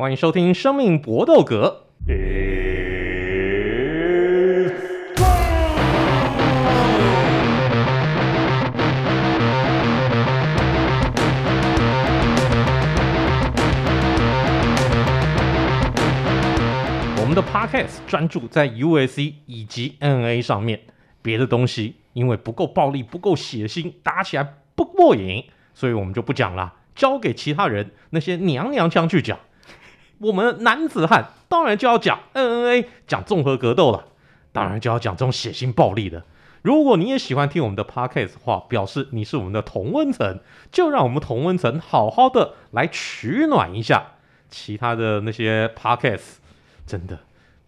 欢迎收听《生命搏斗格》。我们的 Podcast 专注在 UFC 以及 N.A 上面，别的东西因为不够暴力、不够血腥，打起来不过瘾，所以我们就不讲了，交给其他人那些娘娘腔去讲。我们男子汉当然就要讲 N N A，讲综合格斗了，当然就要讲这种血腥暴力的。如果你也喜欢听我们的 Podcast 的话，表示你是我们的同温层，就让我们同温层好好的来取暖一下。其他的那些 Podcast 真的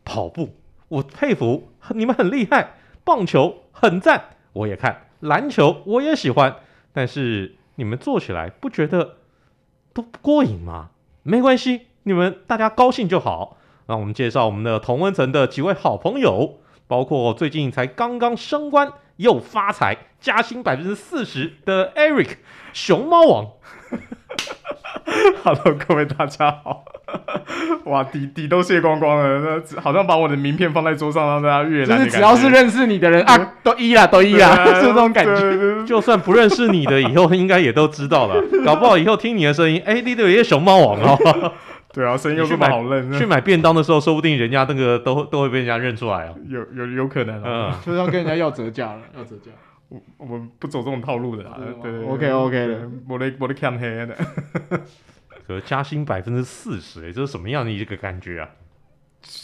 跑步，我佩服你们很厉害，棒球很赞，我也看，篮球我也喜欢，但是你们做起来不觉得都不过瘾吗？没关系。你们大家高兴就好。让我们介绍我们的同温层的几位好朋友，包括最近才刚刚升官又发财、加薪百分之四十的 Eric 熊猫王。Hello，各位大家好。哇，底底都卸光光了，那好像把我的名片放在桌上让大家阅览。就是只要是认识你的人啊，都一啦，都一啦，就、是这种感觉。就算不认识你的，以后应该也都知道了。搞不好以后听你的声音，哎、欸，你都有一些熊猫王哦。对啊，声音又这么好认。去买便当的时候，说不定人家那个都都会被人家认出来啊。有有有可能啊，嗯，就是要跟人家要折价了，要折价。我我们不走这种套路的啦。对对，OK OK 的，我的我的看黑的。可加薪百分之四十，哎，这是什么样的一个感觉啊？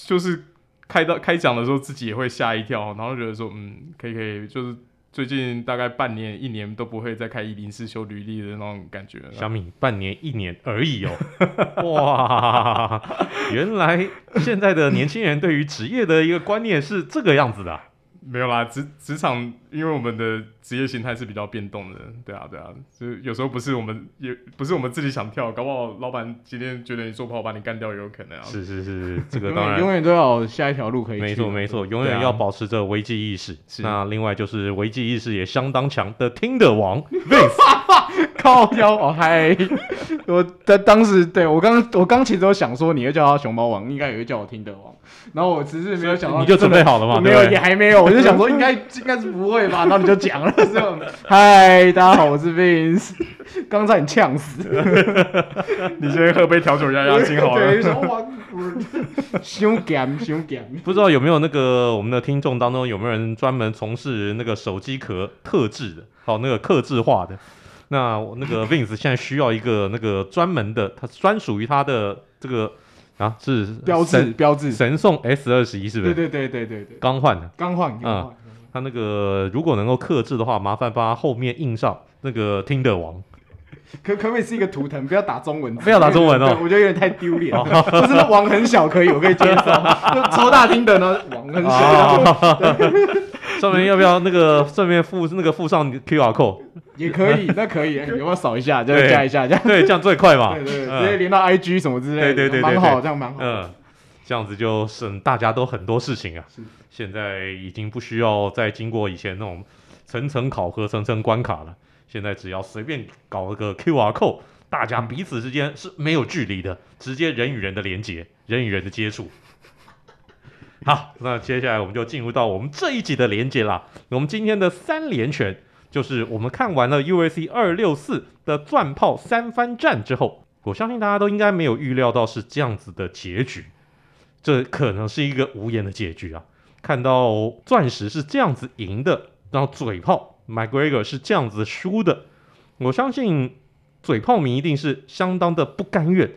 就是开到开讲的时候，自己也会吓一跳，然后觉得说，嗯，可以可以，就是。最近大概半年、一年都不会再开一零四修履历的那种感觉。小米，半年、一年而已哦。哇，原来现在的年轻人对于职业的一个观念是这个样子的啊。没有啦，职职场因为我们的职业形态是比较变动的，对啊对啊，就是有时候不是我们也不是我们自己想跳，搞不好老板今天觉得你做不好，把你干掉也有可能啊。是是是，这个当然永远都要有下一条路可以。没错没错，永远要保持着危机意识。啊、那另外就是危机意识也相当强的听的王 Vince 靠腰哦嗨，我在当时对我刚我刚其实有想说，你会叫他熊猫王，应该也会叫我听的王。然后我只是没有想到，你就准备好了吗？没有，也还没有。我就想说，应该应该是不会吧。然后你就讲了，这样。嗨，大家好，我是 Vince。刚才你呛死。你先喝杯调酒压压惊好了。对，凶感凶感。不知道有没有那个我们的听众当中有没有人专门从事那个手机壳特制的，好那个刻制化的？那那个 Vince 现在需要一个那个专门的，他专属于他的这个。啊，是标志标志神送 S 二十一是不是？对对对对对对，刚换的，刚换。啊，他那个如果能够克制的话，麻烦把它后面印上那个听的王。可可不可以是一个图腾？不要打中文，不要打中文哦，我觉得有点太丢脸。就是那网很小可以，我可以接受。就超大厅的呢，网很小。上面要不要那个顺便附那个附上 QR code？也可以，那可以，有没有扫一下，再加一下，这样对，这样最快嘛。对对，直接连到 IG 什么之类的，对对对，蛮好，这样蛮好。嗯，这样子就省大家都很多事情啊。是，现在已经不需要再经过以前那种层层考核、层层关卡了。现在只要随便搞了个 QR code，大家彼此之间是没有距离的，直接人与人的连接，人与人的接触。好，那接下来我们就进入到我们这一集的连接啦。我们今天的三连拳，就是我们看完了 U S C 二六四的钻炮三番战之后，我相信大家都应该没有预料到是这样子的结局，这可能是一个无言的结局啊。看到钻石是这样子赢的，然后嘴炮 McGregor 是这样子输的，我相信嘴炮迷一定是相当的不甘愿，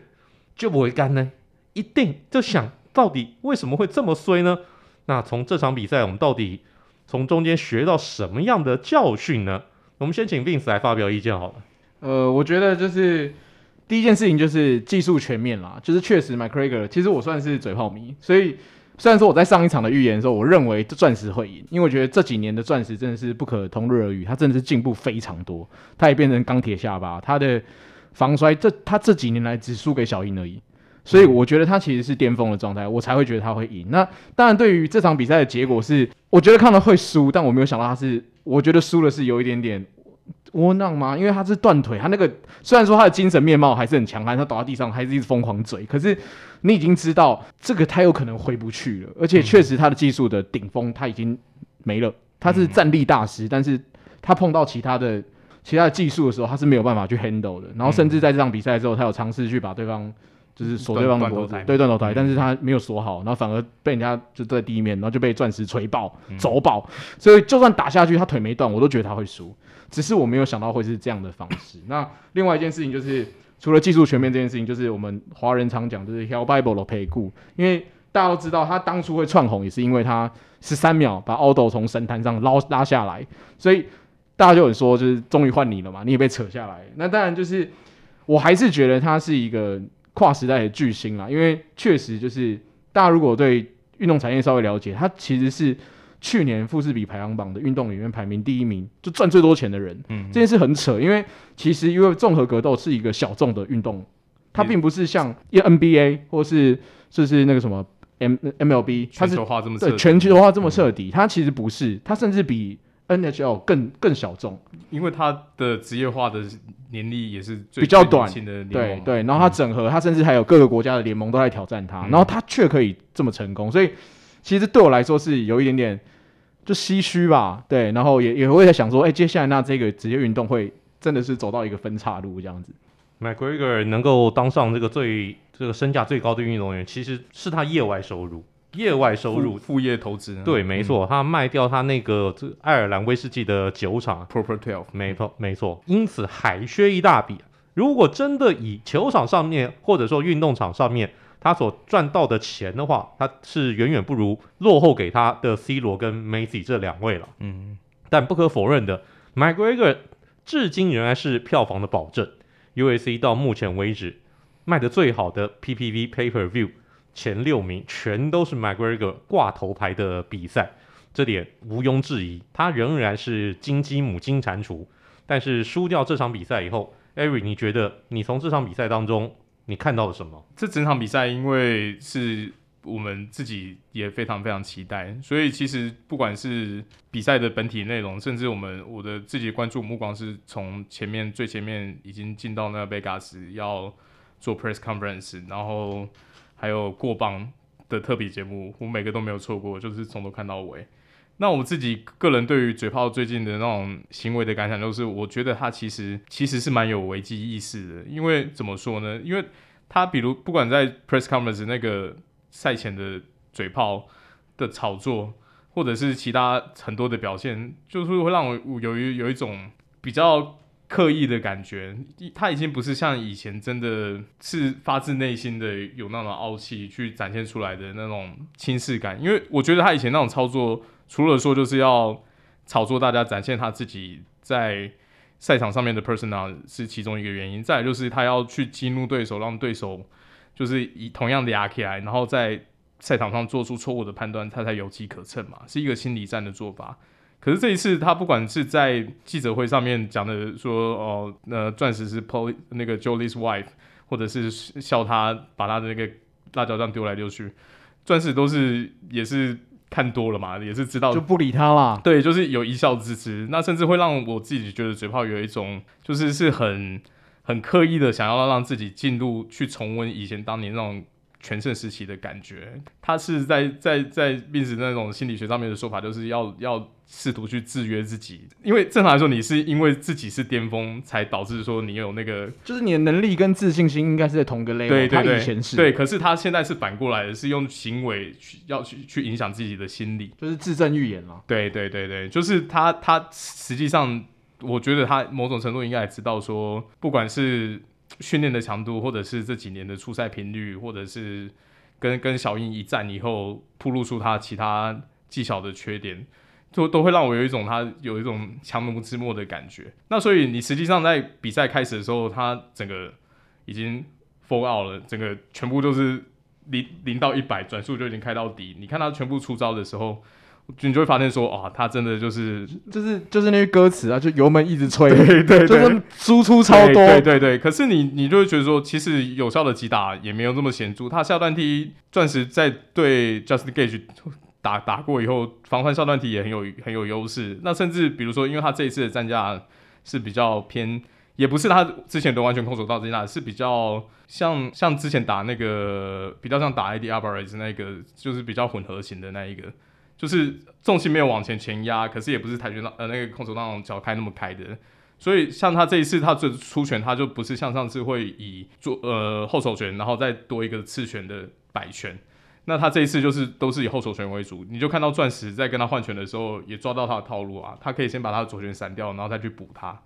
就不会干呢，一定就想。到底为什么会这么衰呢？那从这场比赛，我们到底从中间学到什么样的教训呢？我们先请 Vince 来发表意见好了。呃，我觉得就是第一件事情就是技术全面啦，就是确实 McGregor，其实我算是嘴炮迷，所以虽然说我在上一场的预言的时候，我认为钻石会赢，因为我觉得这几年的钻石真的是不可同日而语，他真的是进步非常多，他也变成钢铁下巴，他的防摔这他这几年来只输给小鹰而已。所以我觉得他其实是巅峰的状态，我才会觉得他会赢。那当然，对于这场比赛的结果是，我觉得看了会输，但我没有想到他是，我觉得输的是有一点点，窝囊吗？因为他是断腿，他那个虽然说他的精神面貌还是很强悍，他倒在地上还是一直疯狂追，可是你已经知道这个他有可能回不去了，而且确实他的技术的顶峰他已经没了，他是战力大师，但是他碰到其他的其他的技术的时候，他是没有办法去 handle 的，然后甚至在这场比赛之后，他有尝试去把对方。就是锁对方的脖子，对断头台，但是他没有锁好，然后反而被人家就在地面，然后就被钻石锤爆、走爆，所以就算打下去，他腿没断，我都觉得他会输。只是我没有想到会是这样的方式。那另外一件事情就是，除了技术全面这件事情，就是我们华人常讲，就是 Hell Bible 的赔顾，因为大家都知道他当初会窜红，也是因为他十三秒把 Aldo 从神坛上捞拉下来，所以大家就有说，就是终于换你了嘛，你也被扯下来。那当然就是，我还是觉得他是一个。跨时代的巨星啦，因为确实就是大家如果对运动产业稍微了解，他其实是去年富士比排行榜的运动里面排名第一名，就赚最多钱的人。嗯，这件事很扯，因为其实因为综合格斗是一个小众的运动，它并不是像 NBA 或是就是那个什么 M MLB，它是对全球化这么彻底，它其实不是，它甚至比。NHL 更更小众，因为它的职业化的年历也是比较短的，对对。然后它整合，它甚至还有各个国家的联盟都在挑战它，嗯、然后它却可以这么成功，所以其实对我来说是有一点点就唏嘘吧，对。然后也也会在想说，哎、欸，接下来那这个职业运动会真的是走到一个分岔路这样子。McGregor 能够当上这个最这个身价最高的运动员，其实是他业外收入。业外收入、副业投资，对，没错，嗯、他卖掉他那个这爱尔兰威士忌的酒厂，Proper Twelve，没错，没错，因此还缺一大笔。如果真的以球场上面或者说运动场上面他所赚到的钱的话，他是远远不如落后给他的 C 罗跟梅西这两位了。嗯，但不可否认的，McGregor 至今仍然是票房的保证。UAC 到目前为止卖的最好的 PPV Pay Per View。前六名全都是 McGregor 挂头牌的比赛，这点毋庸置疑，他仍然是金鸡母金蟾蜍。但是输掉这场比赛以后艾瑞你觉得你从这场比赛当中你看到了什么？这整场比赛因为是我们自己也非常非常期待，所以其实不管是比赛的本体内容，甚至我们我的自己关注目光是从前面最前面已经进到那个 Vegas 要做 press conference，然后。还有过磅的特别节目，我每个都没有错过，就是从头看到尾。那我自己个人对于嘴炮最近的那种行为的感想，就是我觉得他其实其实是蛮有危机意识的。因为怎么说呢？因为他比如不管在 press conference 那个赛前的嘴炮的炒作，或者是其他很多的表现，就是会让我有一有一种比较。刻意的感觉，他已经不是像以前真的是发自内心的有那种傲气去展现出来的那种轻视感。因为我觉得他以前那种操作，除了说就是要炒作大家，展现他自己在赛场上面的 personal 是其中一个原因。再就是他要去激怒对手，让对手就是以同样的压起来，然后在赛场上做出错误的判断，他才有机可乘嘛，是一个心理战的做法。可是这一次，他不管是在记者会上面讲的说，哦，呃，钻石是 Pol 那个 Jolie's wife，或者是笑他把他的那个辣椒酱丢来丢去，钻石都是也是看多了嘛，也是知道就不理他了。对，就是有一笑置之。那甚至会让我自己觉得嘴炮有一种，就是是很很刻意的想要让自己进入去重温以前当年那种。全盛时期的感觉，他是在在在病史那种心理学上面的说法，就是要要试图去制约自己，因为正常来说，你是因为自己是巅峰，才导致说你有那个，就是你的能力跟自信心应该是在同个 level。对对对，以前是对，可是他现在是反过来的，是用行为去要去去影响自己的心理，就是自证预言了。对对对对，就是他他实际上，我觉得他某种程度应该也知道说，不管是。训练的强度，或者是这几年的出赛频率，或者是跟跟小英一战以后，暴露出他其他技巧的缺点，都都会让我有一种他有一种强弩之末的感觉。那所以你实际上在比赛开始的时候，他整个已经 fall out 了，整个全部都是零零到一百转速就已经开到底。你看他全部出招的时候。你就会发现说，啊，他真的就是就是就是那些歌词啊，就油门一直吹，对对对，就是输出超多，对对对。可是你你就会觉得说，其实有效的击打也没有这么显著。他下段踢钻石在对 Justin Gage 打打过以后，防范下段踢也很有很有优势。那甚至比如说，因为他这一次的战架是比较偏，也不是他之前都完全空手道这样，是比较像像之前打那个比较像打 Eddie Alvarez 那个，就是比较混合型的那一个，就是重心没有往前前压，可是也不是跆拳道呃那个空手道那种脚开那么开的。所以像他这一次他这出拳，他就不是像上次会以做呃后手拳，然后再多一个刺拳的摆拳。那他这一次就是都是以后手拳为主，你就看到钻石在跟他换拳的时候，也抓到他的套路啊。他可以先把他的左拳闪掉，然后再去补他，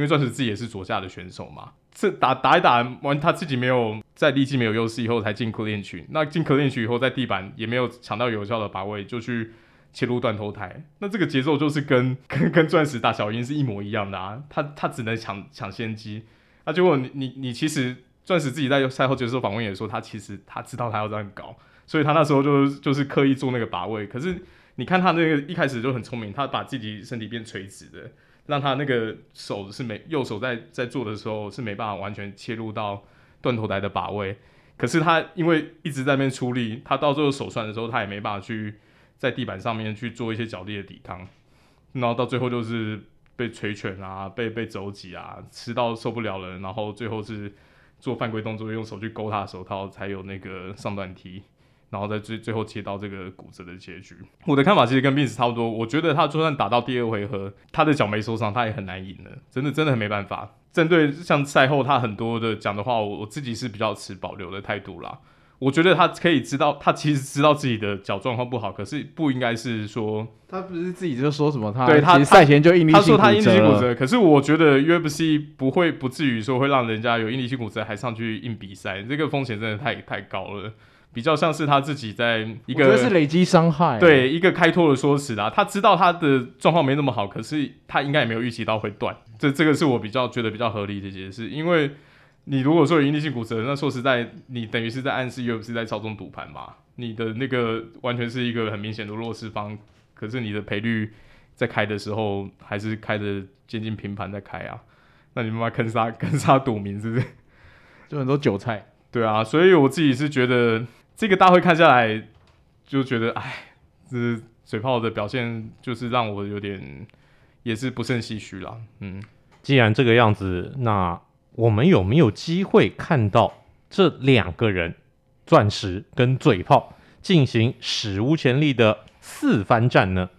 因为钻石自己也是左下的选手嘛。这打打一打完，他自己没有在力气没有优势以后才进克链群那进克链群以后在地板也没有抢到有效的把位，就去。切入断头台，那这个节奏就是跟 跟跟钻石打小鹰是一模一样的啊！他他只能抢抢先机，那结果你你你其实钻石自己在赛后接受访问也说，他其实他知道他要这样搞，所以他那时候就就是刻意做那个把位。可是你看他那个一开始就很聪明，他把自己身体变垂直的，让他那个手是没右手在在做的时候是没办法完全切入到断头台的把位。可是他因为一直在那边出力，他到最后手酸的时候，他也没办法去。在地板上面去做一些脚力的抵抗，然后到最后就是被捶拳啊，被被肘击啊，吃到受不了了，然后最后是做犯规动作，用手去勾他的手套，才有那个上段踢，然后在最最后切到这个骨折的结局。我的看法其实跟 Vince 差不多，我觉得他就算打到第二回合，他的脚没受伤，他也很难赢了，真的真的很没办法。针对像赛后他很多的讲的话，我我自己是比较持保留的态度啦。我觉得他可以知道，他其实知道自己的脚状况不好，可是不应该是说他不是自己就说什么他对他赛前就应力性骨折，他说他应力性骨折，可是我觉得 UFC 不会不至于说会让人家有应力性骨折还上去硬比赛，这个风险真的太太高了，比较像是他自己在一个我觉得是累积伤害，对一个开脱的说辞啦，他知道他的状况没那么好，可是他应该也没有预期到会断，这这个是我比较觉得比较合理的解释，因为。你如果说有应力性骨折，那说实在，你等于是在暗示 UFC 在操纵赌盘嘛？你的那个完全是一个很明显的弱势方，可是你的赔率在开的时候还是开的接近平盘在开啊？那你妈妈坑杀 坑杀赌民是不是？就很多韭菜。对啊，所以我自己是觉得这个大会看下来，就觉得哎，这嘴炮的表现就是让我有点也是不胜唏嘘啦。嗯，既然这个样子，那。我们有没有机会看到这两个人，钻石跟嘴炮进行史无前例的四番战呢？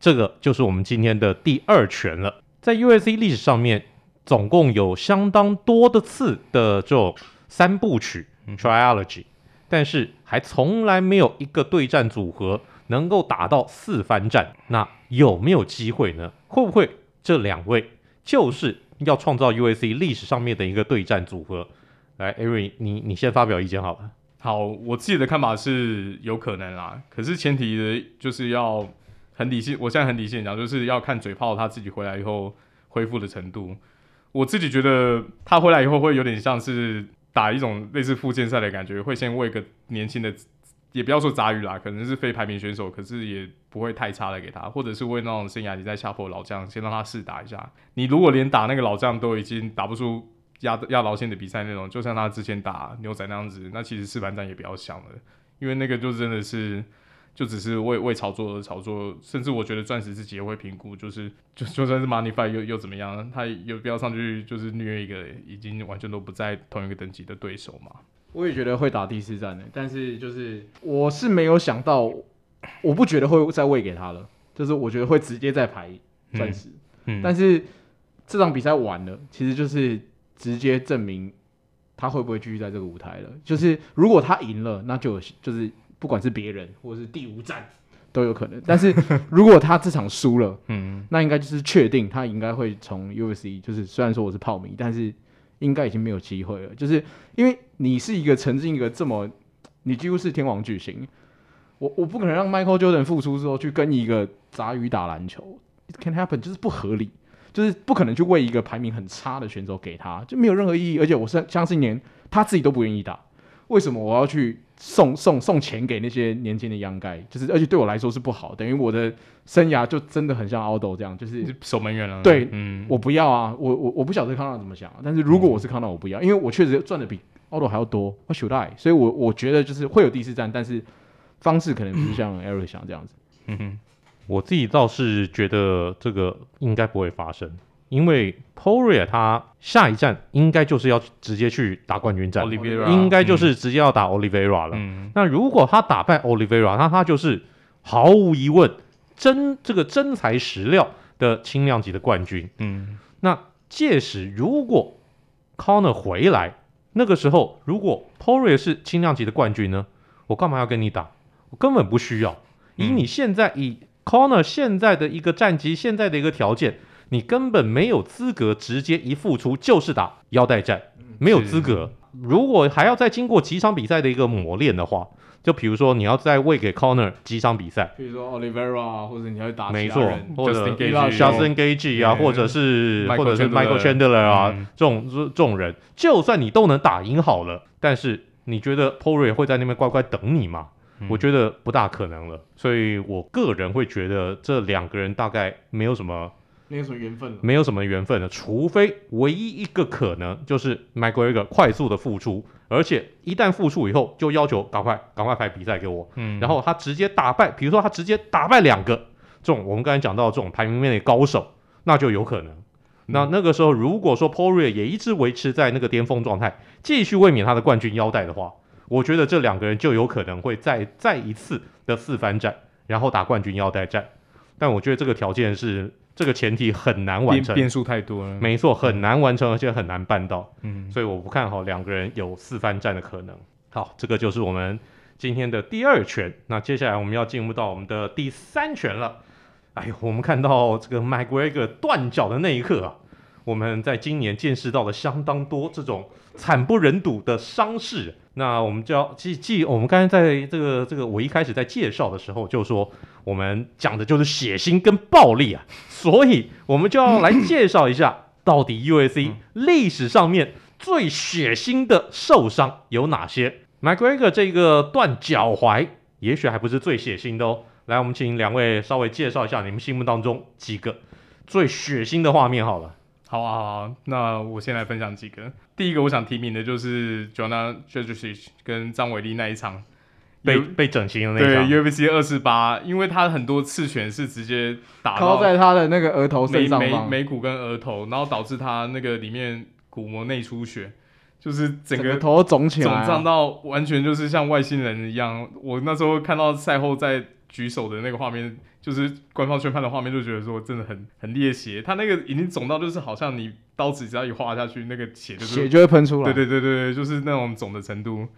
这个就是我们今天的第二拳了。在 U.S.C 历史上面，总共有相当多的次的这种三部曲 （trilogy），但是还从来没有一个对战组合能够打到四番战。那有没有机会呢？会不会这两位就是？要创造 UAC 历史上面的一个对战组合，来，Ari，你你先发表意见好了。好，我自己的看法是有可能啦，可是前提的就是要很理性。我现在很理性讲，就是要看嘴炮他自己回来以后恢复的程度。我自己觉得他回来以后会有点像是打一种类似附件赛的感觉，会先喂个年轻的。也不要说杂鱼啦，可能是非排名选手，可是也不会太差的给他，或者是喂那种生涯级在下坡的老将，先让他试打一下。你如果连打那个老将都已经打不出压压牢线的比赛那种，就像他之前打牛仔那样子，那其实试盘战也不要想了，因为那个就真的是就只是为为炒作而炒作，甚至我觉得钻石自己也会评估，就是 就就算是 Money Fight 又又怎么样，他有必要上去就是虐一个已经完全都不在同一个等级的对手嘛？我也觉得会打第四战的，但是就是我是没有想到，我不觉得会再喂给他了，就是我觉得会直接再排钻石，嗯嗯、但是这场比赛完了，其实就是直接证明他会不会继续在这个舞台了。就是如果他赢了，那就就是不管是别人或者是第五战都有可能，但是 如果他这场输了，嗯，那应该就是确定他应该会从 UFC，就是虽然说我是炮迷，但是。应该已经没有机会了，就是因为你是一个曾经一个这么，你几乎是天王巨星，我我不可能让 Michael Jordan 复出之后去跟一个杂鱼打篮球，It can happen，就是不合理，就是不可能去为一个排名很差的选手给他，就没有任何意义，而且我是相信连他自己都不愿意打，为什么我要去？送送送钱给那些年轻的 young guy，就是而且对我来说是不好，等于我的生涯就真的很像 Aldo 这样，就是守门员了。对，嗯，我不要啊，我我我不晓得康纳怎么想，但是如果我是康纳，我不要，因为我确实赚的比 Aldo 还要多，What should I？所以我我觉得就是会有第四站，但是方式可能不是像 Eric、嗯、想这样子。嗯哼，我自己倒是觉得这个应该不会发生，因为 Poirier 他下一站应该就是要直接去打冠军战应该就是直接要打 Oliveira 了。嗯、那如果他打败 Oliveira，那他就是毫无疑问真这个真材实料的轻量级的冠军。嗯，那届时如果 Conor 回来，那个时候如果 Poirier 是轻量级的冠军呢？我干嘛要跟你打？我根本不需要。以你现在、嗯、以 Conor 现在的一个战绩，现在的一个条件，你根本没有资格直接一付出就是打腰带战，没有资格。如果还要再经过几场比赛的一个磨练的话，就比如说你要再喂给 Corner 几场比赛，比如说 Oliveira 或者你要打没错，或者 Justin Gaethje 啊，或者是或者是 Michael Chandler 啊，嗯、这种这种人，就算你都能打赢好了，但是你觉得 Poirier 会在那边乖乖等你吗？嗯、我觉得不大可能了。所以我个人会觉得这两个人大概没有什么。没有什么缘分，没有什么缘分的，除非唯一一个可能就是 McGregor 快速的复出，而且一旦复出以后就要求赶快赶快排比赛给我，嗯，然后他直接打败，比如说他直接打败两个这种我们刚才讲到的这种排名面的高手，那就有可能。嗯、那那个时候如果说 Poirier 也一直维持在那个巅峰状态，继续卫冕他的冠军腰带的话，我觉得这两个人就有可能会再再一次的四番战，然后打冠军腰带战。但我觉得这个条件是。这个前提很难完成，变数太多了。没错，很难完成，而且很难办到。嗯，所以我不看好两个人有四番战的可能。好，这个就是我们今天的第二拳。那接下来我们要进入到我们的第三拳了。哎呦，我们看到这个 McGregor 断脚的那一刻啊，我们在今年见识到了相当多这种惨不忍睹的伤势。那我们就要记记，我们刚才在这个这个我一开始在介绍的时候就说，我们讲的就是血腥跟暴力啊，所以我们就要来介绍一下，到底 UFC 历史上面最血腥的受伤有哪些？McGregor 这个断脚踝，也许还不是最血腥的哦。来，我们请两位稍微介绍一下你们心目当中几个最血腥的画面好了。好啊，好啊，那我先来分享几个。第一个我想提名的就是 Joanna Jędrzejczyk 跟张伟丽那一场被被整形的那一场。对，UFC 二四八，因为他很多刺拳是直接打到在他的那个额头上，眉眉骨跟额头，然后导致他那个里面骨膜内出血，就是整个，头肿起来，肿胀到完全就是像外星人一样。我那时候看到赛后在举手的那个画面。就是官方宣判的画面，就觉得说真的很很猎血，他那个已经肿到就是好像你刀子只要一划下去，那个血就是血就会喷出来。对对对对对，就是那种肿的程度。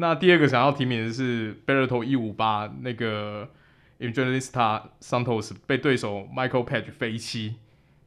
那第二个想要提名的是 Bellator 一五八那个 Evangelista Santos 被对手 Michael Page 飞膝，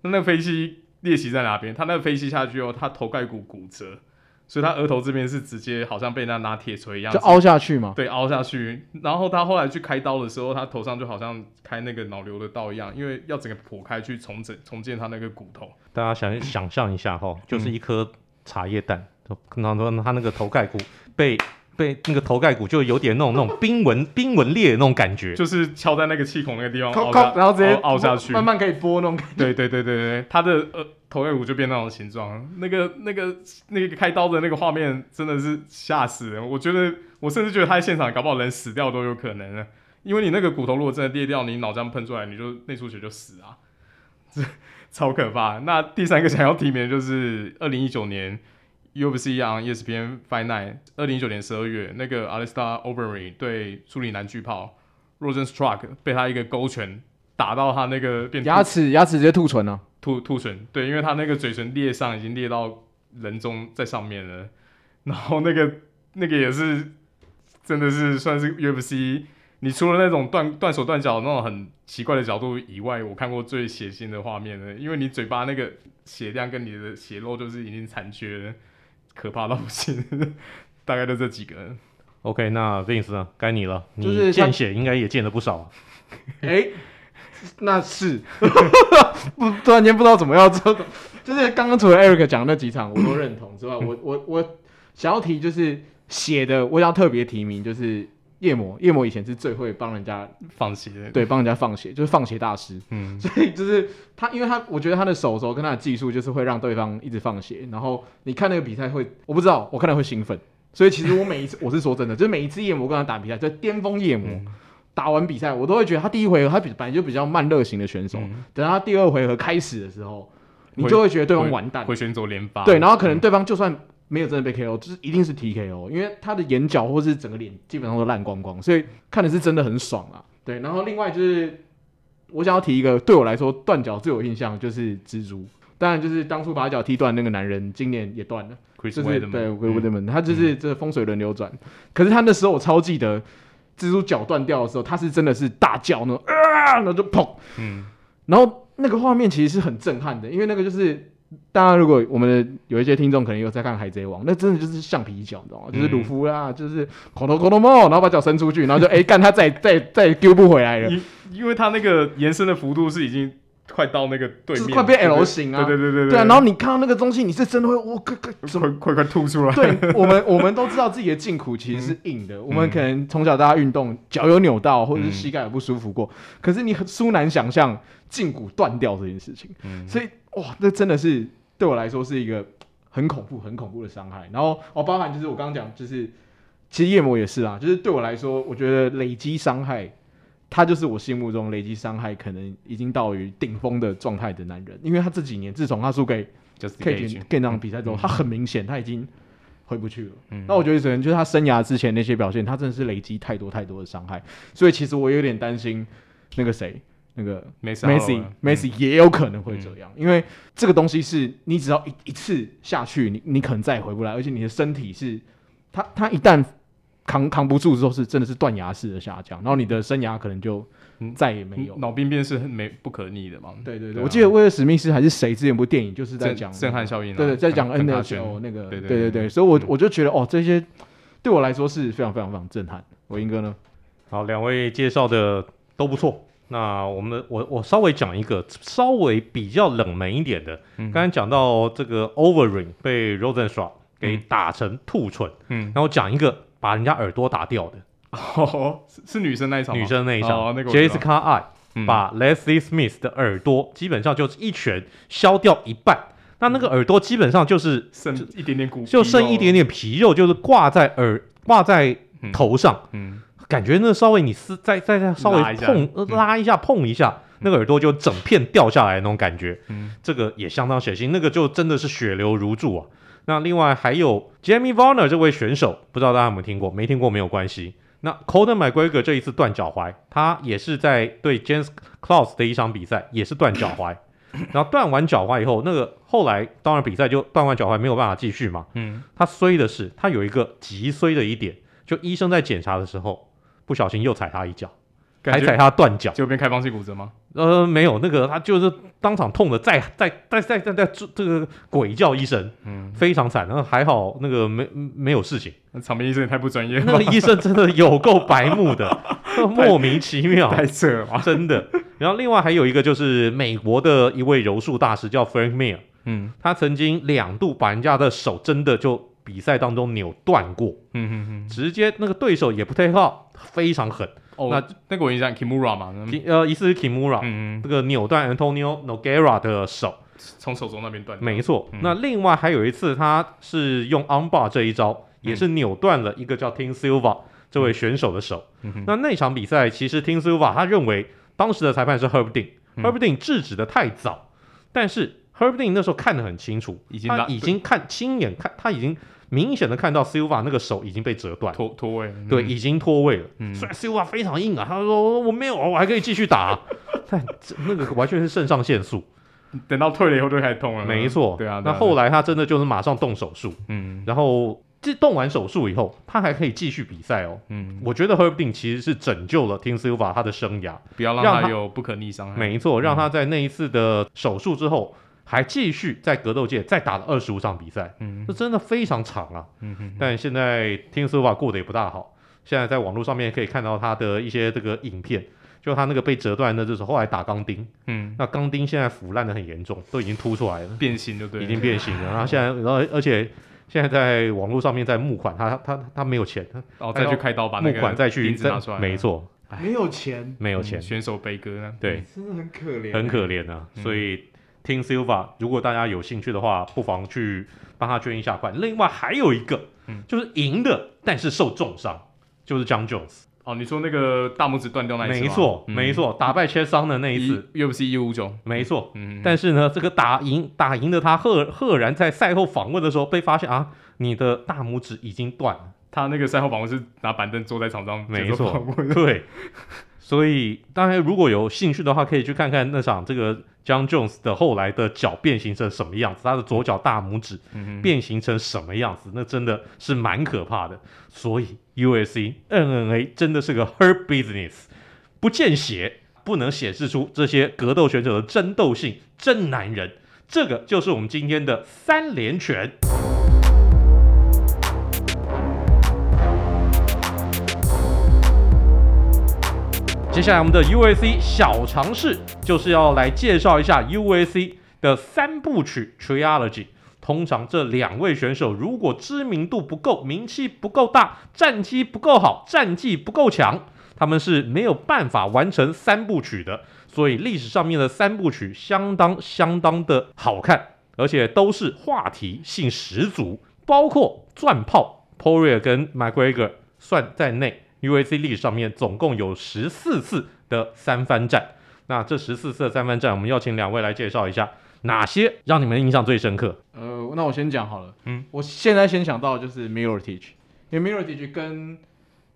那那个飞膝裂隙在哪边？他那个飞膝下去后，他头盖骨骨折。所以他额头这边是直接好像被那拿铁锤一样，就凹下去嘛。对，凹下去。然后他后来去开刀的时候，他头上就好像开那个脑瘤的刀一样，因为要整个剖开去重整重建他那个骨头。大家想想象一下哈，就是一颗茶叶蛋，然后他那个头盖骨被。被那个头盖骨就有点那种那种 冰纹冰纹裂的那种感觉，就是敲在那个气孔那个地方，然后直接凹下去，慢慢可以拨那种感觉。对对对对对，他的呃头盖骨就变那种形状，那个那个那个开刀的那个画面真的是吓死人。我觉得我甚至觉得他在现场搞不好人死掉都有可能呢，因为你那个骨头如果真的裂掉，你脑浆喷出来，你就内出血就死啊，这 超可怕。那第三个想要提名的就是二零一九年。UFC on ESPN Fight Night，二零一九年十二月，那个 Alistair Overeem 对苏里南巨炮 Rosen Struck 被他一个勾拳打到他那个变牙齿牙齿直接吐唇了，吐吐唇，对，因为他那个嘴唇裂上已经裂到人中在上面了，然后那个那个也是真的是算是 UFC，你除了那种断断手断脚那种很奇怪的角度以外，我看过最血腥的画面了，因为你嘴巴那个血量跟你的血肉就是已经残缺了。可怕到不行，大概就这几个人。OK，那 Vince 呢？该你了。就是见血应该也见了不少。哎、欸，那是，不突然间不知道怎么样做。就是刚刚除了 Eric 讲那几场我都认同之外，我我我想要提就是血的，我要特别提名就是。夜魔，夜魔以前是最会帮人家放血的，对，帮人家放血，就是放血大师。嗯，所以就是他，因为他，我觉得他的手手跟他的技术，就是会让对方一直放血。然后你看那个比赛会，我不知道，我看了会兴奋。所以其实我每一次，我是说真的，就是每一次夜魔跟他打比赛，就巅峰夜魔、嗯、打完比赛，我都会觉得他第一回合他比本来就比较慢热型的选手，嗯、等他第二回合开始的时候，你就会觉得对方完蛋，会选择连发。对，然后可能对方就算没有真的被 KO，就是一定是 TKO，因为他的眼角或是整个脸基本上都烂光光，所以看的是真的很爽啊。对，然后另外就是我想要提一个，对我来说断脚最有印象就是蜘蛛，当然就是当初把脚踢断那个男人，今年也断了。就是对 Weidman 他就是这风水轮流转。可是他那时候我超记得，蜘蛛脚断掉的时候，他是真的是大叫那种啊，然后就砰，嗯，然后那个画面其实是很震撼的，因为那个就是大家如果我们的有一些听众可能有在看海贼王，那真的就是橡皮脚，你知道吗？就是鲁夫啦，就是口头口头猫，然后把脚伸出去，然后就哎干他再再再丢不回来了，因因为他那个延伸的幅度是已经。快到那个对面，快变 L 型啊！对对对对对啊！然后你看到那个东西，你是真的会，我快快快快快吐出来！对，我们我们都知道自己的胫骨其实是硬的，嗯、我们可能从小大家运动，脚有扭到，或者是膝盖有不舒服过，嗯、可是你很殊难想象胫骨断掉这件事情。嗯、所以哇，那真的是对我来说是一个很恐怖、很恐怖的伤害。然后哦，包含就是我刚刚讲，就是其实夜魔也是啊，就是对我来说，我觉得累积伤害。他就是我心目中累积伤害可能已经到于顶峰的状态的男人，因为他这几年自从他输给 Kagan Kagan 那场比赛之后，嗯、他很明显他已经回不去了。嗯、那我觉得可能就是他生涯之前那些表现，他真的是累积太多太多的伤害，所以其实我有点担心那个谁，那个 Messi Messi 也有可能会这样，嗯、因为这个东西是你只要一一次下去，你你可能再也回不来，而且你的身体是，他他一旦。扛扛不住之后是真的是断崖式的下降，然后你的生涯可能就再也没有。脑病变是很没不可逆的嘛？对对对，我记得威尔史密斯还是谁之前部电影就是在讲震撼效应，对对，在讲 N H O 那个，对对对，所以我我就觉得哦，这些对我来说是非常非常非常震撼。伟英哥呢？好，两位介绍的都不错。那我们我我稍微讲一个稍微比较冷门一点的，刚才讲到这个 Overing 被 Rozenstruik 给打成兔唇，嗯，然后讲一个。把人家耳朵打掉的，哦，是是女生那一场，女生那一场，那个 Jessica Eye 把 Leslie Smith 的耳朵基本上就是一拳削掉一半，那那个耳朵基本上就是剩一点点骨，就剩一点点皮肉，就是挂在耳挂在头上，嗯，感觉那稍微你撕再再再稍微碰拉一下碰一下，那个耳朵就整片掉下来那种感觉，嗯，这个也相当血腥，那个就真的是血流如注啊。那另外还有 Jamie Varner 这位选手，不知道大家有没有听过？没听过没有关系。那 Conor McGregor 这一次断脚踝，他也是在对 James Krause 的一场比赛，也是断脚踝。然后断完脚踝以后，那个后来当然比赛就断完脚踝没有办法继续嘛。嗯。他衰的是，他有一个极衰的一点，就医生在检查的时候不小心又踩他一脚。还踩他断脚，就变开放性骨折吗？呃，没有，那个他就是当场痛的，再再再再再再这个鬼叫一声，嗯，非常惨。然后还好那个没没有事情。那场面医生也太不专业了，那个医生真的有够白目的，莫名其妙，太扯了，真的。然后另外还有一个就是美国的一位柔术大师叫 Frank Mir，嗯，他曾经两度把人家的手真的就比赛当中扭断过，嗯哼哼，直接那个对手也不太好，非常狠。哦，那那个我印象 Kimura 嘛，呃，疑似是 Kimura，嗯嗯，这个扭断 Antonio Nogueira 的手，从手肘那边断。没错，那另外还有一次，他是用 armbar 这一招，也是扭断了一个叫 Tim Silva 这位选手的手。那那场比赛，其实 Tim Silva 他认为当时的裁判是 Herb Dean，Herb Dean 制止的太早，但是 Herb Dean 那时候看得很清楚，他已经看亲眼看，他已经。明显的看到 Silva 那个手已经被折断，脱脱位，对，已经脱位了。虽然 Silva 非常硬啊，他说我没有，我还可以继续打，但那个完全是肾上腺素。等到退了以后就开始痛了。没错，对啊。那后来他真的就是马上动手术，嗯，然后这动完手术以后，他还可以继续比赛哦。嗯，我觉得 Herb Dean 其实是拯救了 Tim Silva 他的生涯，不要让他有不可逆伤害。没错，让他在那一次的手术之后。还继续在格斗界再打了二十五场比赛，嗯，这真的非常长啊，嗯哼，但现在 Tim Silva 过得也不大好，现在在网络上面可以看到他的一些这个影片，就他那个被折断的，就是后来打钢钉，嗯，那钢钉现在腐烂的很严重，都已经凸出来了，变形了对，已经变形了，然后 现在，然后而且现在在网络上面在募款，他他他他没有钱，哦，再去开刀把募款再去拿出来，没错，没有钱，没有钱，选手悲歌呢，对，真的很可怜，很可怜啊，所以。Tim Silva，如果大家有兴趣的话，不妨去帮他捐一下款。另外还有一个，嗯，就是赢的，但是受重伤，就是 Jon Jones。哦，你说那个大拇指断掉那一次？没错，没错，打败切桑的那一次，UFC 一五九，没错。嗯，但是呢，这个打赢打赢的他，赫赫然在赛后访问的时候被发现啊，你的大拇指已经断了。他那个赛后访问是拿板凳坐在场上，没错，对。所以，大家如果有兴趣的话，可以去看看那场这个 Jon Jones 的后来的脚变形成什么样子，他的左脚大拇指变形成什么样子，那真的是蛮可怕的。所以，USC NNA 真的是个 hurt business，不见血不能显示出这些格斗选手的争斗性，真男人。这个就是我们今天的三连拳。接下来我们的 UAC 小尝试就是要来介绍一下 UAC 的三部曲 Trilogy。通常这两位选手如果知名度不够、名气不够大、战绩不够好、战绩不够强，他们是没有办法完成三部曲的。所以历史上面的三部曲相当相当的好看，而且都是话题性十足，包括钻炮 p o r i e r 跟 McGregor 算在内。UFC 历史上面总共有十四次的三番战，那这十四次的三番战，我们要请两位来介绍一下哪些让你们印象最深刻。呃，那我先讲好了，嗯，我现在先想到就是 Miletich，因为 Miletich 跟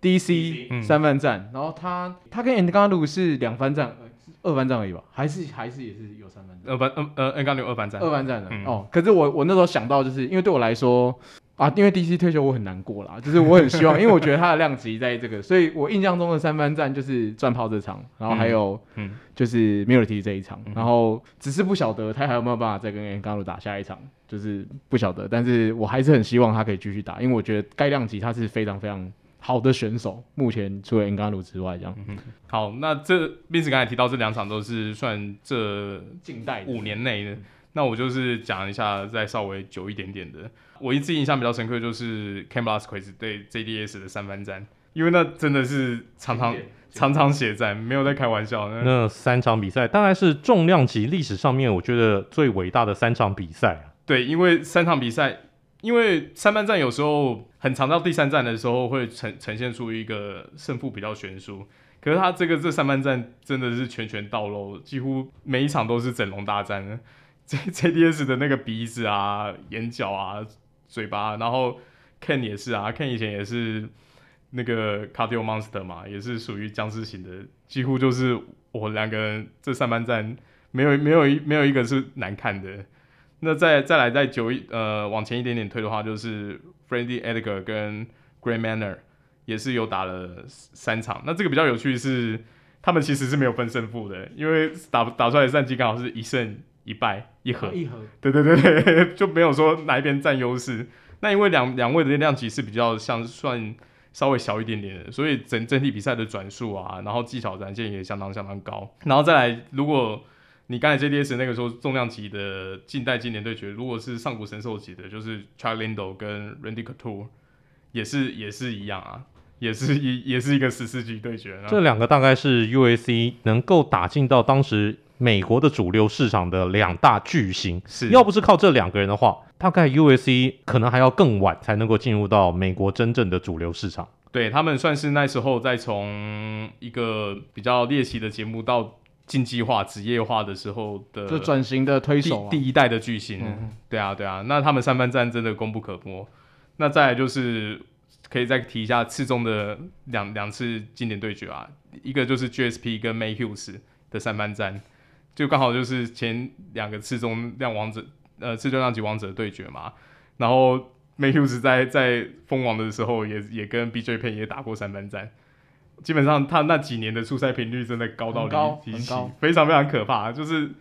DC 三番战，嗯、然后他他跟 Ngannou 是两番战，二番战而已吧？还是还是也是有三番战？二番呃呃 Ngannou 二番战，二番战的、嗯、哦。可是我我那时候想到，就是因为对我来说。啊，因为 DC 退休我很难过啦，就是我很希望，因为我觉得他的量级在这个，所以我印象中的三番战就是钻炮这场，然后还有嗯，就是 Miletich 这一场，然后只是不晓得他还有没有办法再跟 Ngannou 打下一场，就是不晓得，但是我还是很希望他可以继续打，因为我觉得该量级他是非常非常好的选手，目前除了 Ngannou 之外这样。嗯、好，那这 Vince 刚才提到这两场都是算这近代五年内的。那我就是讲一下，再稍微久一点点的。我一次印象比较深刻就是 Cain Velasquez 对 JDS 的三番战，因为那真的是常常常常血战，没有在开玩笑。那，那三场比赛当然是重量级历史上面我觉得最伟大的三场比赛。对，因为三场比赛，因为三番战有时候很长，到第三战的时候会呈呈现出一个胜负比较悬殊。可是他这个这三番战真的是拳拳到肉，几乎每一场都是整容大战。J J D S 的那个鼻子啊、眼角啊、嘴巴，然后 Ken 也是啊，Ken 以前也是那个 Cardio Monster 嘛，也是属于僵尸型的，几乎就是我两个人这三番战没有没有一没有一个是难看的。那再再来再久一呃往前一点点推的话，就是 Frankie Edgar 跟 Gray Maynard 也是有打了三场。那这个比较有趣是，他们其实是没有分胜负的，因为打打出来的战绩刚好是一胜。一败一和，一和，对对对对，就没有说哪一边占优势。那因为两两位的量级是比较像算稍微小一点点的，所以整整体比赛的转速啊，然后技巧展现也相当相当高。然后再来，如果你刚才 JDS 那个时候重量级的近代经典对决，如果是上古神兽级的，就是 Charlie Lindo 跟 Randy Couture，也是也是一样啊，也是一也是一个十四级对决。这两个大概是 UFC 能够打进到当时。美国的主流市场的两大巨星，是要不是靠这两个人的话，大概 USC 可能还要更晚才能够进入到美国真正的主流市场。对，他们算是那时候在从一个比较猎奇的节目到竞技化、职业化的时候的这转型的推手、啊，第一代的巨星。嗯、对啊，对啊，那他们三番战真的功不可没。那再来就是可以再提一下次中的两两次经典对决啊，一个就是 GSP 跟 May Hughes 的三番战。就刚好就是前两个次中量王者，呃，次中量级王者对决嘛。然后 Matthews 在在封王的时候也也跟 BJ Penn 也打过三番战。基本上他那几年的出赛频率真的高到离奇，非常非常可怕。就是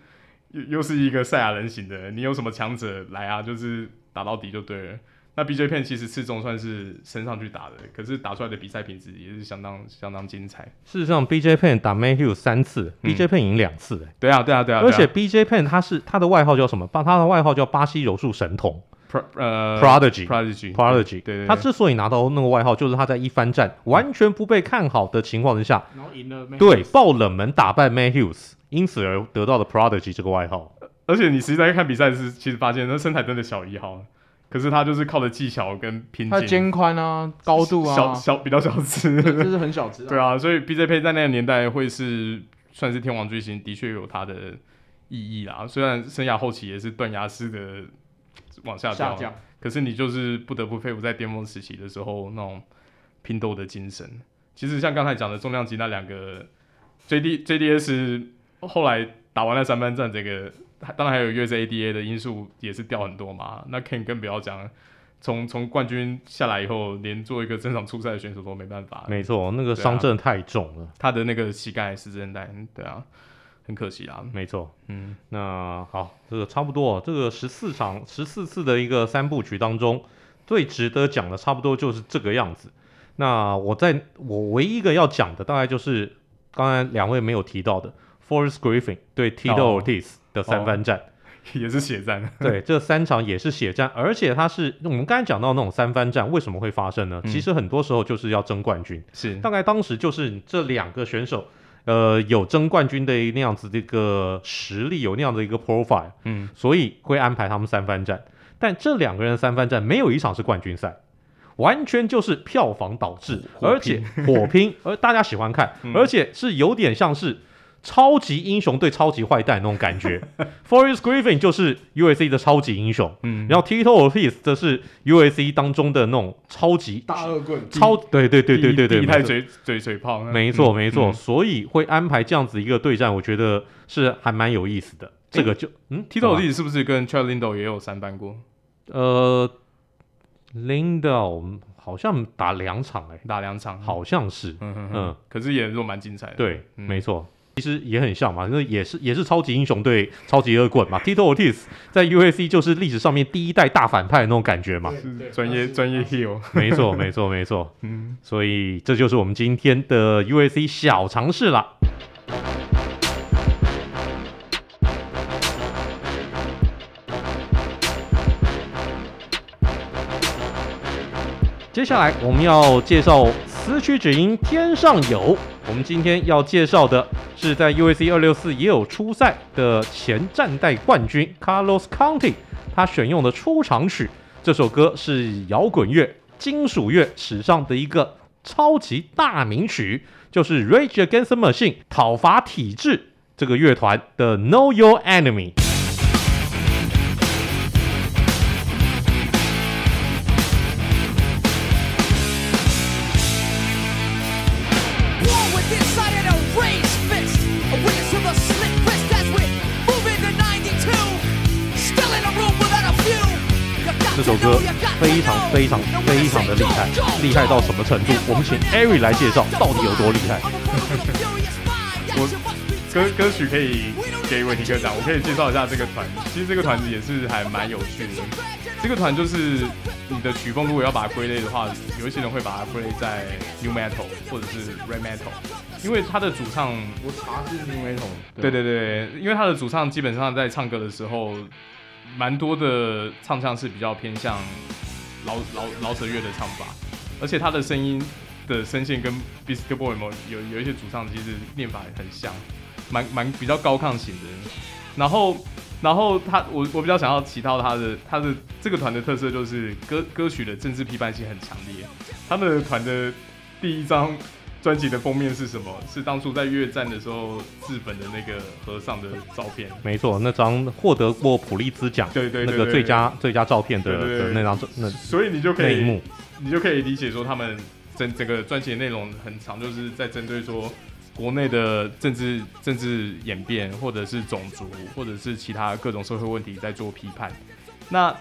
又又是一个赛亚人型的，你有什么强者来啊，就是打到底就对了。那 BJ Penn 其实次中算是升上去打的，可是打出来的比赛品质也是相当相当精彩。事实上，BJ Penn 打 Mayhew 三次、嗯、BJ Penn 赢两次。对啊，对啊，对啊。而且 BJ Penn 他是他的外号叫什么？他他的外号叫巴西柔术神童。Pro, 呃，Prodigy，Prodigy，Prodigy。对对。他之所以拿到那个外号，就是他在一番战完全不被看好的情况之下，然后赢了。对，爆冷门打败 Mayhew，因此而得到的 Prodigy 这个外号。而且你实际在看比赛时，其实发现那身材真的小一号。可是他就是靠着技巧跟拼劲，他肩宽啊，高度啊，小小比较小只，就是很小只、啊。对啊，所以 BJ 配在那个年代会是算是天王巨星，的确有他的意义啦。虽然生涯后期也是断崖式的往下掉，下降，可是你就是不得不佩服在巅峰时期的时候那种拼斗的精神。其实像刚才讲的重量级那两个 JD JDS 后来打完了三番战，这个。当然还有 USA ADA 的因素也是掉很多嘛。那 Ken 更不要讲，从从冠军下来以后，连做一个正常出赛的选手都没办法。没错，那个伤真的太重了，啊、他的那个膝盖是韧带，对啊，很可惜啊。没错，嗯，那好，这个差不多，这个十四场十四次的一个三部曲当中，最值得讲的差不多就是这个样子。那我在我唯一一个要讲的，大概就是刚才两位没有提到的 Forrest Griffin 对 Tito Ortiz。Oh. 的三番战、哦、也是血战，对，这三场也是血战，而且它是我们刚才讲到那种三番战为什么会发生呢？嗯、其实很多时候就是要争冠军，是。大概当时就是这两个选手，呃，有争冠军的那样子的一个实力，有那样的一个 profile，嗯，所以会安排他们三番战。但这两个人三番战没有一场是冠军赛，完全就是票房导致，而且火拼，而大家喜欢看，嗯、而且是有点像是。超级英雄对超级坏蛋那种感觉，Forrest Griffin 就是 USC 的超级英雄，嗯，然后 Tito Ortiz 则是 USC 当中的那种超级大恶棍，超对对对对对对，太嘴嘴嘴炮，没错没错，所以会安排这样子一个对战，我觉得是还蛮有意思的。这个就嗯，Tito Ortiz 是不是跟 Chad Lindell 也有三番过？呃，Lindell 好像打两场哎，打两场，好像是，嗯嗯，可是也是蛮精彩的，对，没错。其实也很像嘛，那也是也是超级英雄对超级恶棍嘛。Tito Ortiz 在 USC 就是历史上面第一代大反派的那种感觉嘛，专业专业 heel，没错没错没错，嗯，所以这就是我们今天的 USC 小尝试啦。接下来我们要介绍。此曲只应天上有。我们今天要介绍的是在 USC 二六四也有出赛的前战代冠军 Carlos County，他选用的出场曲。这首歌是摇滚乐、金属乐史上的一个超级大名曲，就是 Rage Against the Machine 讨伐体制这个乐团的 Know Your Enemy。首歌非常非常非常的厉害，厉害到什么程度？我们请 Ari 来介绍到底有多厉害。我歌歌曲可以给伟霆哥讲，我可以介绍一下这个团。其实这个团子也是还蛮有趣的。这个团就是你的曲风，如果要把它归类的话，有一些人会把它归类在 New Metal 或者是 Red Metal，因为他的主唱我查是 New Metal。对对对，因为他的主唱基本上在唱歌的时候。蛮多的唱腔是比较偏向饶饶饶舌乐的唱法，而且他的声音的声线跟 b i s t Boy 有有一些主唱其实念法很像，蛮蛮比较高亢型的。然后然后他我我比较想要提到他的他的这个团的特色就是歌歌曲的政治批判性很强烈，他们团的第一张。专辑的封面是什么？是当初在越战的时候日本的那个和尚的照片。没错，那张获得过普利兹奖，对对，那个最佳最佳照片的的那张那，所以你就可以，你就可以理解说，他们整整个专辑的内容很长，就是在针对说国内的政治政治演变，或者是种族，或者是其他各种社会问题在做批判。那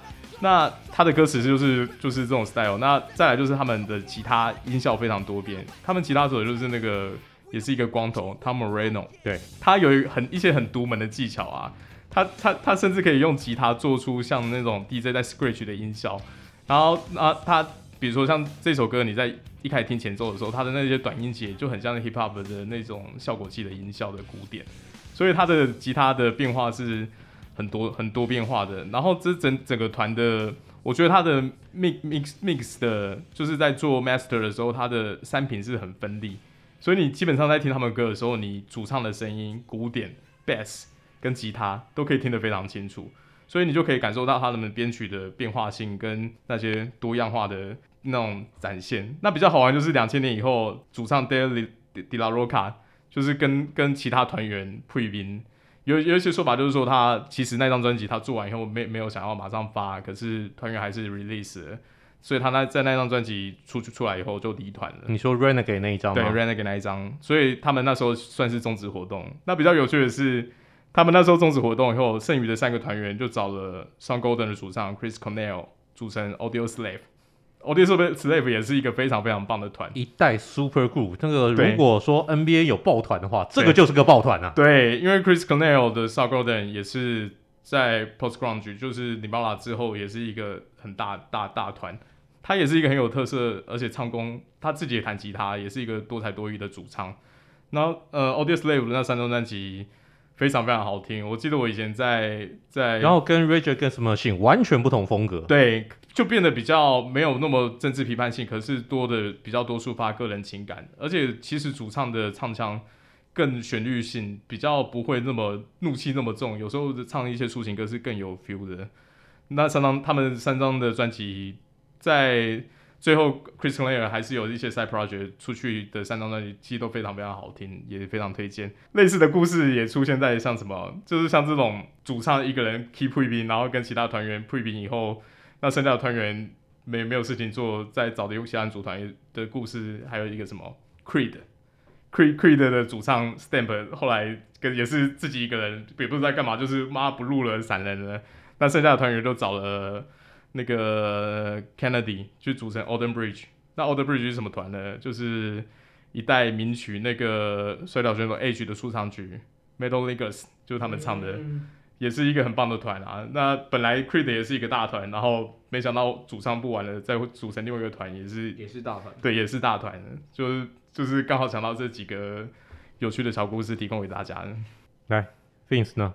那他的歌词就是就是这种 style，那再来就是他们的吉他音效非常多变，他们吉他手就是那个也是一个光头 Tom Morello，对，他有一很一些很独门的技巧啊，他他他甚至可以用吉他做出像那种 DJ 在 scratch 的音效，然后啊他比如说像这首歌你在一开始听前奏的时候，他的那些短音节就很像 hip hop 的那种效果器的音效的鼓点，所以他的吉他的变化是。很多很多变化的，然后这整整个团的，我觉得他的 mix mix mix 的，就是在做 master 的时候，他的三频是很分立，所以你基本上在听他们歌的时候，你主唱的声音、鼓点、bass 跟吉他都可以听得非常清楚。所以你就可以感受到他们编曲的变化性跟那些多样化的那种展现。那比较好玩就是两千年以后，主唱 Dave Di La Rocca 就是跟跟其他团员配音，有有一些说法就是说他其实那张专辑他做完以后没没有想要马上发，可是团员还是 release 了。所以他那在那张专辑出出来以后就离团了。你说 Renegade 那一张吗？对，Renegade 那一张。所以他们那时候算是终止活动。那比较有趣的是，他们那时候终止活动以后，剩余的三个团员就找了 Soundgarden 的主唱 Chris Cornell 组成 Audioslave。Audioslave 也是一个非常非常棒的团，一代 Super Group。那个如果说 NBA 有抱团的话，这个就是个抱团啊。对，因为 Chris Cornell 的 Soundgarden 也是在 Post Grunge，就是 Nirvana 之后，也是一个很大大大团。他也是一个很有特色，而且唱功，他自己也弹吉他，也是一个多才多艺的主唱。然后，呃，Audioslave 的那三张专辑非常非常好听。我记得我以前在在，然后跟 Rage Against the Machine 完全不同风格，对，就变得比较没有那么政治批判性，可是多的比较多抒发个人情感，而且其实主唱的唱腔更旋律性，比较不会那么怒气那么重，有时候唱一些抒情歌是更有 feel 的。那三张他们三张的专辑。在最后，Chris Cornell 还是有一些 side project 出去的三张专辑，其实都非常非常好听，也非常推荐。类似的故事也出现在像什么，就是像这种主唱一个人 keep 配音，然后跟其他团员配音以后，那剩下的团员没没有事情做，再找的其他组团的故事，还有一个什么 Creed，Creed Creed 的主唱 Stamp 后来跟也是自己一个人，也不知道在干嘛，就是妈不录了，散人了。那剩下的团员都找了。那个 Kennedy 去组成 Olden Bridge，那 Olden Bridge 是什么团呢？就是一代名曲，那个摔角选手 Edge 的出场曲 Metal Lickers 就是他们唱的，也是一个很棒的团啊。那本来 Creed 也是一个大团，然后没想到主唱不玩了，再组成另外一个团，也是也是大团，对，也是大团，就是就是刚好想到这几个有趣的小故事，提供给大家。来。，Things 呢？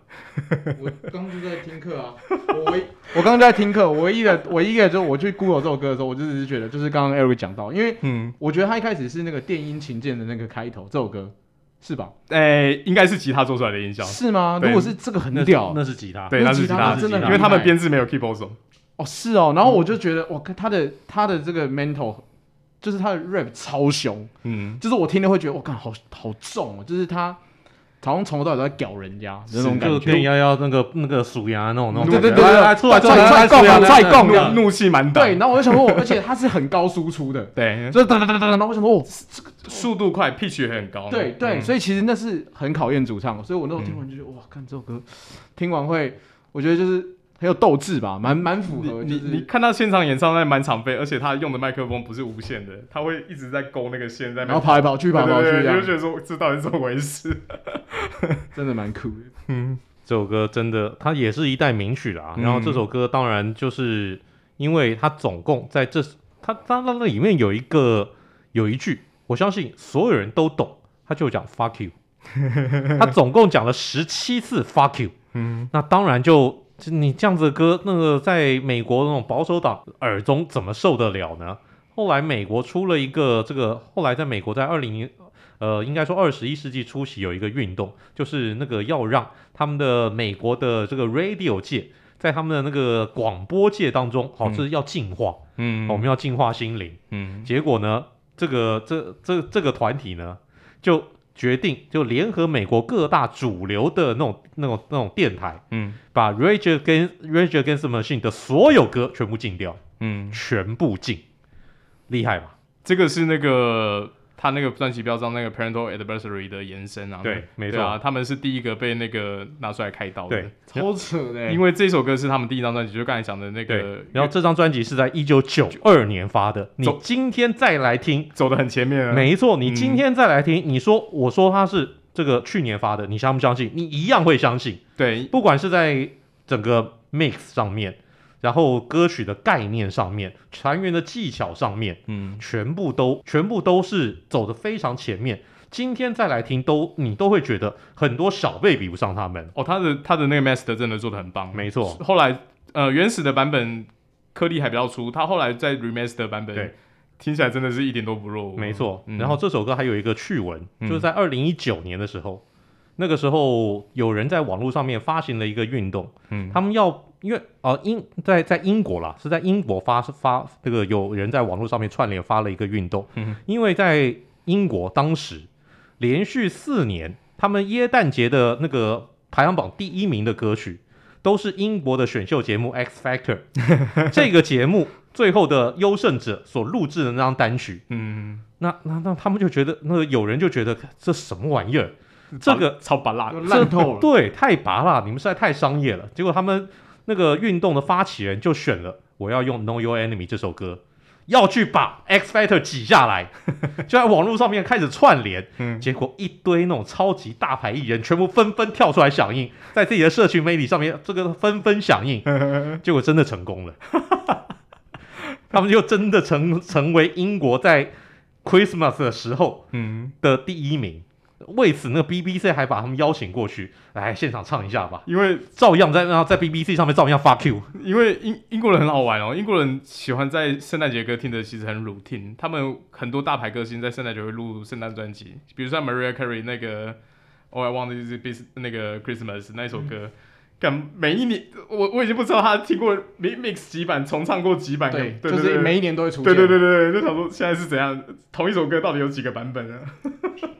我刚刚就在听课啊，我唯我刚刚在听课，我唯一的唯一的就我去 Google 这首歌的时候，我就只是觉得，就是刚刚 Eric 讲到，因为嗯，我觉得他一开始是那个电音琴键的那个开头，这首歌是吧？诶、欸，应该是吉他做出来的音效，是吗？如果是这个很屌，那是吉他，对，那是吉他，真的，因为他们编制没有 keyboard 手。哦，是哦，然后我就觉得，哇，他的他的这个 mental，就是他的 rap 超凶，嗯，就是我听了会觉得，我靠，好好重哦，就是他。好像从头到尾都在屌人家，那种感觉，跟幺幺那个那个鼠牙那种那种，对对对对，出来出来踹共踹共，怒气满打。对，然后我就想说，而且他是很高输出的，对，就哒哒哒哒，然后我想说，哦，这个 速度快，pitch 也很高，对对，所以其实那是很考验主唱，所以我那时候听完就觉得，哇，看这首歌，听完会，我觉得就是。很有斗志吧，蛮蛮符合。你你看他现场演唱，那满场飞，而且他用的麦克风不是无线的，他会一直在勾那个线，在那然后跑来跑去，跑来跑去，你就觉得说这到底是怎么回事？真的蛮酷的。嗯，这首歌真的，它也是一代名曲啦。然后这首歌当然就是因为它总共在这，它它它那里面有一个有一句，我相信所有人都懂，他就讲 fuck you。他总共讲了十七次 fuck you。嗯，那当然就。你这样子的歌，那个在美国那种保守党耳中怎么受得了呢？后来美国出了一个这个，后来在美国在二零呃，应该说二十一世纪初期有一个运动，就是那个要让他们的美国的这个 radio 界，在他们的那个广播界当中，好，这是要净化，嗯，我们要净化心灵，嗯，结果呢，这个这这这个团体呢，就。决定就联合美国各大主流的那种、那种、那种电台，嗯，把 Rage Against Rage Against the Machine 的所有歌全部禁掉，嗯，全部禁，厉害吧？这个是那个。他那个专辑标章那个 Parental adversary 的延伸啊，对，没错。啊，他们是第一个被那个拿出来开刀的，对，超扯的，因为这首歌是他们第一张专辑，就刚才讲的那个，然后这张专辑是在一九九二年发的，你今天再来听，走的很前面啊，没错，你今天再来听，你说我说他是这个去年发的，你相不相信？你一样会相信，对，不管是在整个 mix 上面。然后歌曲的概念上面，团员的技巧上面，嗯，全部都全部都是走的非常前面。今天再来听，都你都会觉得很多小辈比不上他们哦。他的他的那个 master 真的做的很棒，没错。后来呃原始的版本颗粒还比较粗，他后来在 remaster 版本，对，听起来真的是一点都不弱，没错。嗯、然后这首歌还有一个趣闻，嗯、就是在二零一九年的时候。那个时候有人在网络上面发行了一个运动，嗯，他们要因为啊、呃、英在在英国啦，是在英国发发这个有人在网络上面串联发了一个运动，嗯，因为在英国当时连续四年，他们耶诞节的那个排行榜第一名的歌曲，都是英国的选秀节目《X Factor》这个节目最后的优胜者所录制的那张单曲，嗯，那那那他们就觉得，那个有人就觉得这什么玩意儿，这个超拔辣，烂透了。对，太拔了，你们实在太商业了。结果他们那个运动的发起人就选了，我要用《Know Your Enemy》这首歌，要去把 X Factor 挤下来，就在网络上面开始串联。嗯，结果一堆那种超级大牌艺人全部纷纷跳出来响应，在自己的社群媒体上面这个纷纷响应，结果真的成功了。他们就真的成成为英国在 Christmas 的时候嗯，的第一名。为此，那个 BBC 还把他们邀请过去来现场唱一下吧，因为照样在那在 BBC 上面照样 fuck you。因为英英国人很好玩哦，英国人喜欢在圣诞节歌听的其实很 routine，他们很多大牌歌星在圣诞节会录圣诞专辑，比如像 Mariah Carey 那个 All I Want Is This 那个 Christmas 那一首歌，每一年我我已经不知道他听过 mix 几版，重唱过几版，对，对就是每一年都会出现。对对对对，就想说现在是怎样，同一首歌到底有几个版本啊？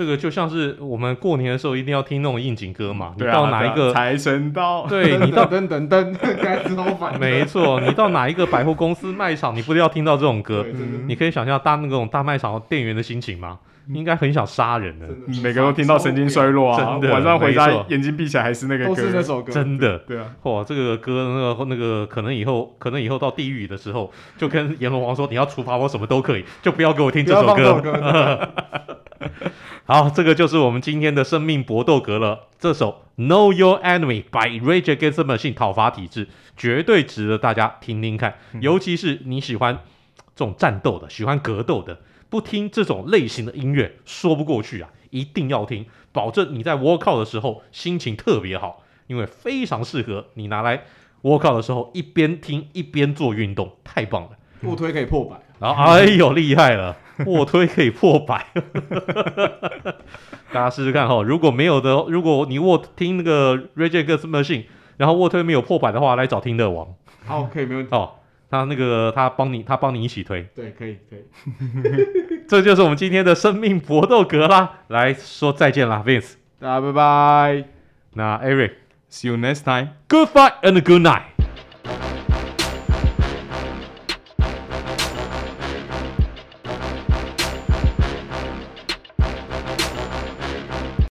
这个就像是我们过年的时候一定要听那种应景歌嘛，对啊、你到哪一个财、啊、神到？对你到等等等，该超烦。没错，你到哪一个百货公司卖场，你不是要听到这种歌？嗯、你可以想象大那种大卖场店员的心情吗？嗯、应该很想杀人的，每个都听到神经衰弱啊！真的，晚上回家眼睛闭起来还是那个歌，都是那首歌，真的。对，对啊，哇，这个歌那个那个可能以后可能以后到地狱的时候，就跟阎罗王说，你要处罚我什么都可以，就不要给我听这首歌。好，这个就是我们今天的生命搏斗格了。这首《Know Your Enemy》by Rage Against the Machine 讨伐体制，绝对值得大家听听看。嗯、尤其是你喜欢这种战斗的，喜欢格斗的，不听这种类型的音乐说不过去啊！一定要听，保证你在 workout 的时候心情特别好，因为非常适合你拿来 workout 的时候一边听一边做运动，太棒了。不推可以破百，然后哎呦厉害了，卧推可以破百，大家试试看哈。如果没有的，如果你卧听那个 Rage Against the Machine，然后卧推没有破百的话，来找听乐王。好，可以没问题。哦，他那个他帮你，他帮你一起推。对，可以可以。这就是我们今天的生命搏斗格啦。来说再见啦，Vince，大家拜拜。那 Eric，See you next time. Good fight and good night.